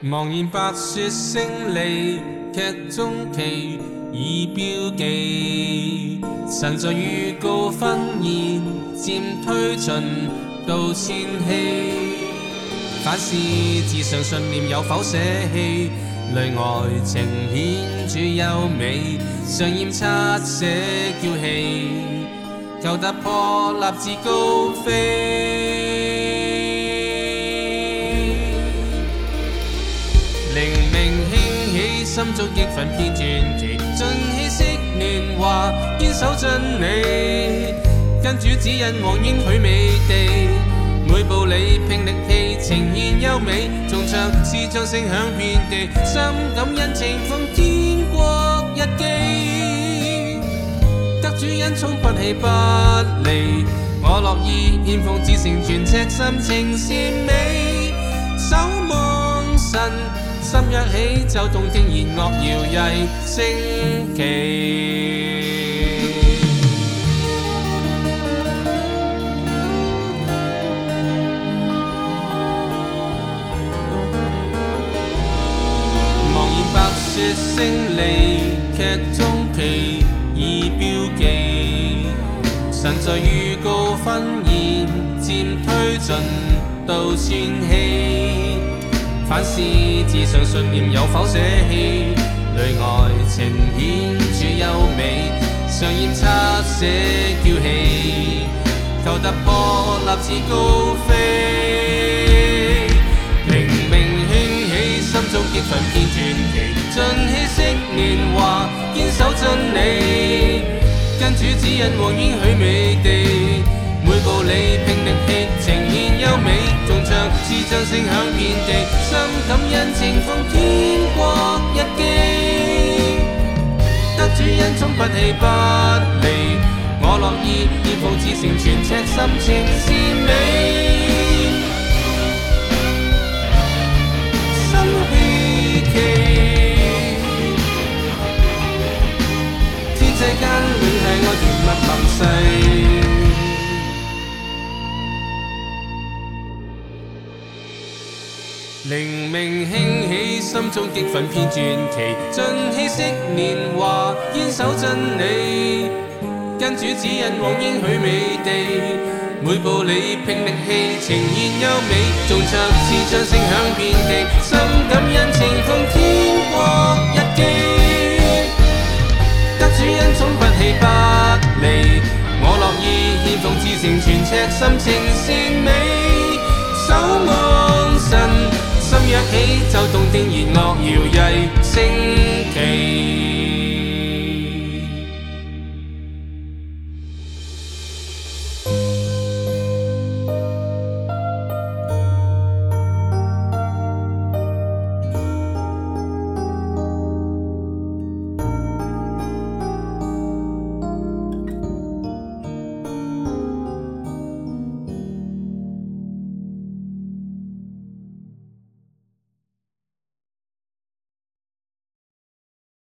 茫然白雪胜利，剧中期已标记，神在预告婚宴渐推进。到仙气。反思至上信念有否舍弃？内外情显主优美，常演七舍叫气，求突破，立志高飞。黎明兴起，心中激愤偏传奇，尽起息年华，坚守真理，跟主指引，往应许美地。每步里拼力气呈现优美，重唱诗唱声响遍地，心感恩情奉天国日记，得主恩宠不弃不离，我乐意献奉至诚全赤心情善美，守望神心一起走，动听弦乐摇曳升旗。说胜利，剧中戏已标记，神在预告婚宴，渐推进到串戏，反思至上信念有否舍弃，里爱情显著优美，上演差些叫戏，求突破立志高飞。主指引和应许美地，每步里拼力气呈现优美，众唱至将声响遍地，心感恩情奉天国日记，得主恩宠不弃不离，我乐意以报志成全赤心情是美。間戀係我甜蜜盟誓。靈明興起，心中激憤偏傳奇，盡稀釋年華，堅守真理。跟主指引往應許美地。每步你拼力氣，呈現優美，仲插翅將聲響遍地，深感恩情風。只因宠不弃不离，我乐意献奉至诚全赤心情善美，守望神心约起就动听，然乐摇曳声。